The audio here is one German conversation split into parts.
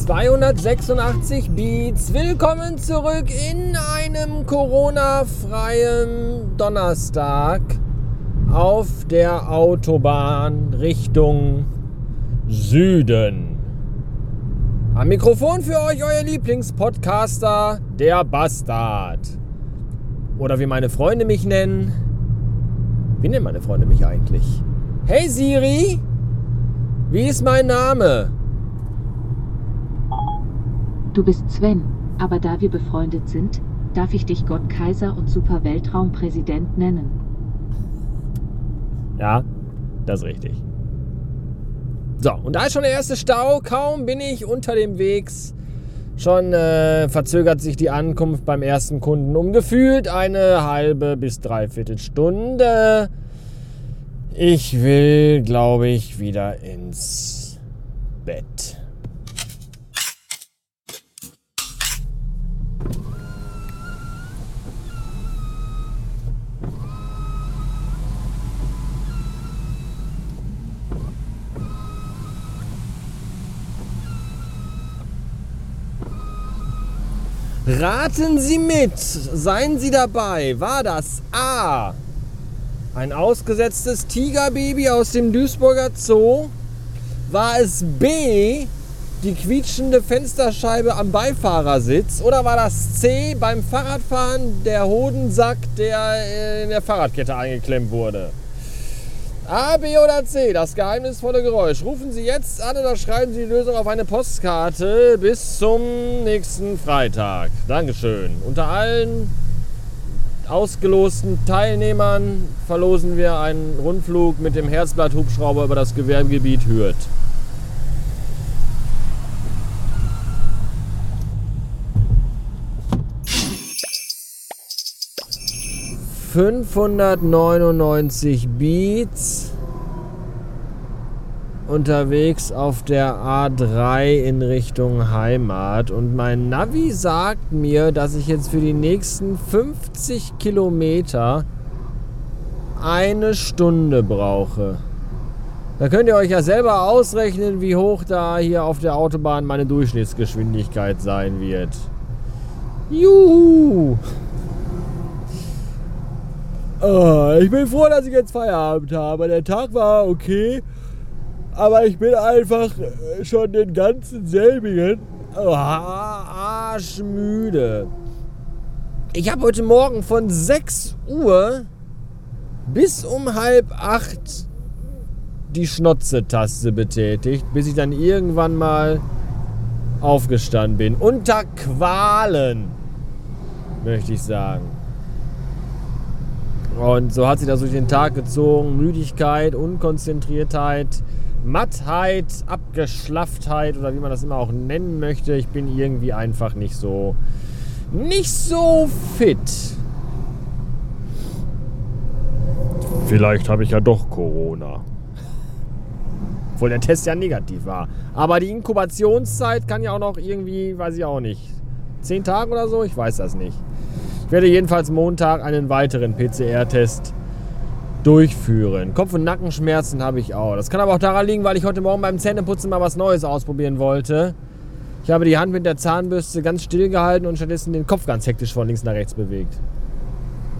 286 Beats. Willkommen zurück in einem Corona-freien Donnerstag auf der Autobahn Richtung Süden. Am Mikrofon für euch euer Lieblingspodcaster, der Bastard. Oder wie meine Freunde mich nennen. Wie nennen meine Freunde mich eigentlich? Hey Siri, wie ist mein Name? Du bist Sven, aber da wir befreundet sind, darf ich dich Gott Kaiser und Super Weltraumpräsident nennen. Ja, das ist richtig. So, und da ist schon der erste Stau. Kaum bin ich unter dem Wegs. Schon äh, verzögert sich die Ankunft beim ersten Kunden um gefühlt eine halbe bis dreiviertel Stunde. Ich will, glaube ich, wieder ins Bett. Raten Sie mit, seien Sie dabei. War das A. Ein ausgesetztes Tigerbaby aus dem Duisburger Zoo? War es B. Die quietschende Fensterscheibe am Beifahrersitz? Oder war das C. Beim Fahrradfahren der Hodensack, der in der Fahrradkette eingeklemmt wurde? A, B oder C, das geheimnisvolle Geräusch. Rufen Sie jetzt an oder schreiben Sie die Lösung auf eine Postkarte bis zum nächsten Freitag. Dankeschön. Unter allen ausgelosten Teilnehmern verlosen wir einen Rundflug mit dem Herzblatt-Hubschrauber über das Gewerbegebiet Hürth. 599 Beats unterwegs auf der A3 in Richtung Heimat und mein Navi sagt mir, dass ich jetzt für die nächsten 50 Kilometer eine Stunde brauche. Da könnt ihr euch ja selber ausrechnen, wie hoch da hier auf der Autobahn meine Durchschnittsgeschwindigkeit sein wird. Juhu! Oh, ich bin froh, dass ich jetzt Feierabend habe. Der Tag war okay, aber ich bin einfach schon den ganzen selbigen oh, arschmüde. Ich habe heute Morgen von 6 Uhr bis um halb 8 die Schnotze-Taste betätigt, bis ich dann irgendwann mal aufgestanden bin. Unter Qualen, möchte ich sagen. Und so hat sich das durch den Tag gezogen. Müdigkeit, Unkonzentriertheit, Mattheit, Abgeschlafftheit oder wie man das immer auch nennen möchte. Ich bin irgendwie einfach nicht so, nicht so fit. Vielleicht habe ich ja doch Corona. Obwohl der Test ja negativ war. Aber die Inkubationszeit kann ja auch noch irgendwie, weiß ich auch nicht, zehn Tage oder so? Ich weiß das nicht. Ich werde jedenfalls Montag einen weiteren PCR-Test durchführen. Kopf- und Nackenschmerzen habe ich auch. Das kann aber auch daran liegen, weil ich heute Morgen beim Zähneputzen mal was Neues ausprobieren wollte. Ich habe die Hand mit der Zahnbürste ganz still gehalten und stattdessen den Kopf ganz hektisch von links nach rechts bewegt.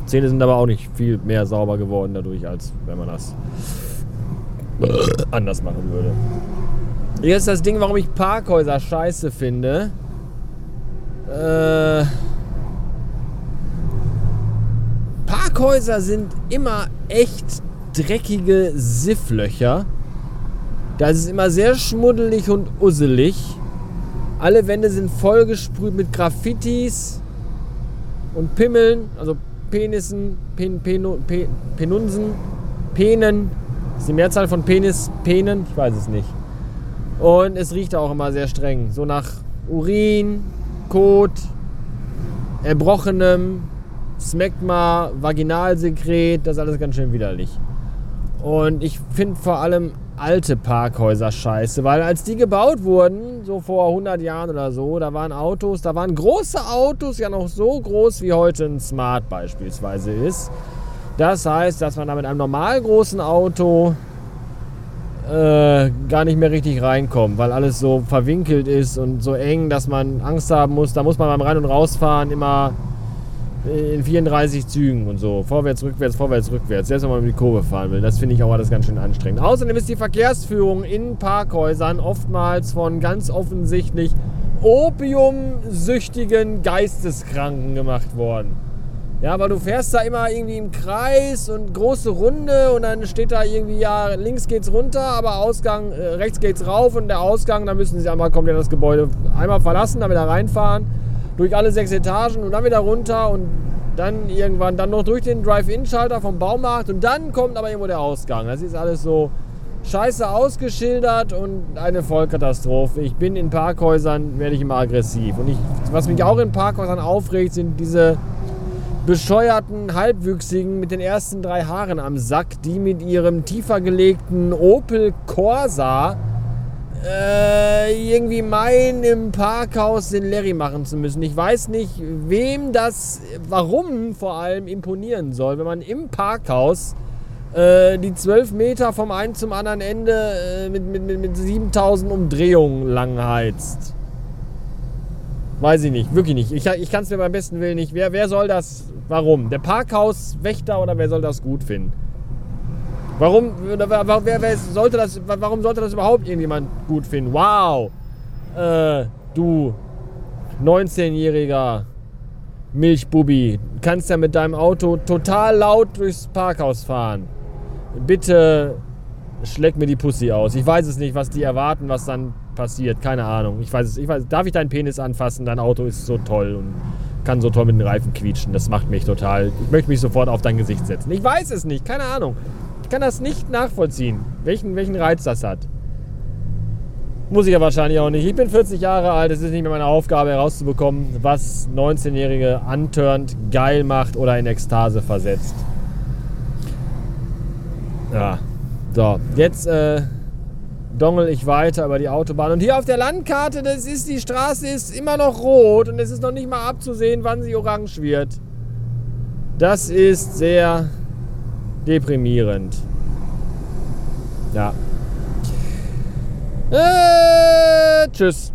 Zähne sind aber auch nicht viel mehr sauber geworden dadurch, als wenn man das anders machen würde. Hier ist das Ding, warum ich Parkhäuser scheiße finde. Äh Parkhäuser sind immer echt dreckige Sifflöcher. Da ist immer sehr schmuddelig und usselig. Alle Wände sind vollgesprüht mit Graffitis und Pimmeln, also Penissen, Pen, Peno, Pen, Penunsen, Penen. Das ist die Mehrzahl von Penis, Penen, ich weiß es nicht. Und es riecht auch immer sehr streng. So nach Urin, Kot, Erbrochenem, Smegma, Vaginalsekret, das ist alles ganz schön widerlich. Und ich finde vor allem alte Parkhäuser scheiße, weil als die gebaut wurden, so vor 100 Jahren oder so, da waren Autos, da waren große Autos ja noch so groß wie heute ein Smart beispielsweise ist. Das heißt, dass man da mit einem normal großen Auto äh, gar nicht mehr richtig reinkommen, weil alles so verwinkelt ist und so eng, dass man Angst haben muss. Da muss man beim Rein- und Rausfahren immer in 34 Zügen und so. Vorwärts, rückwärts, vorwärts, rückwärts. Selbst wenn man um die Kurve fahren will. Das finde ich auch alles ganz schön anstrengend. Außerdem ist die Verkehrsführung in Parkhäusern oftmals von ganz offensichtlich opiumsüchtigen Geisteskranken gemacht worden. Ja, weil du fährst da immer irgendwie im Kreis und große Runde und dann steht da irgendwie, ja, links geht's runter, aber Ausgang, äh, rechts geht's rauf und der Ausgang, da müssen sie einmal komplett das Gebäude einmal verlassen, dann wieder reinfahren, durch alle sechs Etagen und dann wieder runter und dann irgendwann dann noch durch den Drive-In-Schalter vom Baumarkt und dann kommt aber irgendwo der Ausgang. Das ist alles so scheiße ausgeschildert und eine Vollkatastrophe. Ich bin in Parkhäusern, werde ich immer aggressiv. Und ich, was mich auch in Parkhäusern aufregt, sind diese bescheuerten Halbwüchsigen mit den ersten drei Haaren am Sack, die mit ihrem tiefer gelegten Opel Corsa äh, irgendwie meinen, im Parkhaus den Larry machen zu müssen. Ich weiß nicht, wem das, warum vor allem imponieren soll, wenn man im Parkhaus äh, die 12 Meter vom einen zum anderen Ende äh, mit, mit, mit, mit 7000 Umdrehungen lang heizt. Weiß ich nicht, wirklich nicht. Ich, ich kann es mir beim besten Willen nicht. Wer, wer soll das? Warum? Der Parkhauswächter oder wer soll das gut finden? Warum, wer, wer, sollte das, warum sollte das überhaupt irgendjemand gut finden? Wow! Äh, du 19-jähriger Milchbubi, kannst ja mit deinem Auto total laut durchs Parkhaus fahren. Bitte schleck mir die Pussy aus. Ich weiß es nicht, was die erwarten, was dann passiert. Keine Ahnung. Ich weiß es. Ich weiß, darf ich deinen Penis anfassen? Dein Auto ist so toll und kann so toll mit den Reifen quietschen. Das macht mich total. Ich möchte mich sofort auf dein Gesicht setzen. Ich weiß es nicht. Keine Ahnung. Kann das nicht nachvollziehen, welchen, welchen Reiz das hat. Muss ich ja wahrscheinlich auch nicht. Ich bin 40 Jahre alt. Es ist nicht mehr meine Aufgabe herauszubekommen, was 19-Jährige antörnt, geil macht oder in Ekstase versetzt. Ja. So, jetzt äh, dongel ich weiter über die Autobahn. Und hier auf der Landkarte, das ist die Straße ist immer noch rot und es ist noch nicht mal abzusehen, wann sie orange wird. Das ist sehr deprimierend. Ja. Äh, tschüss.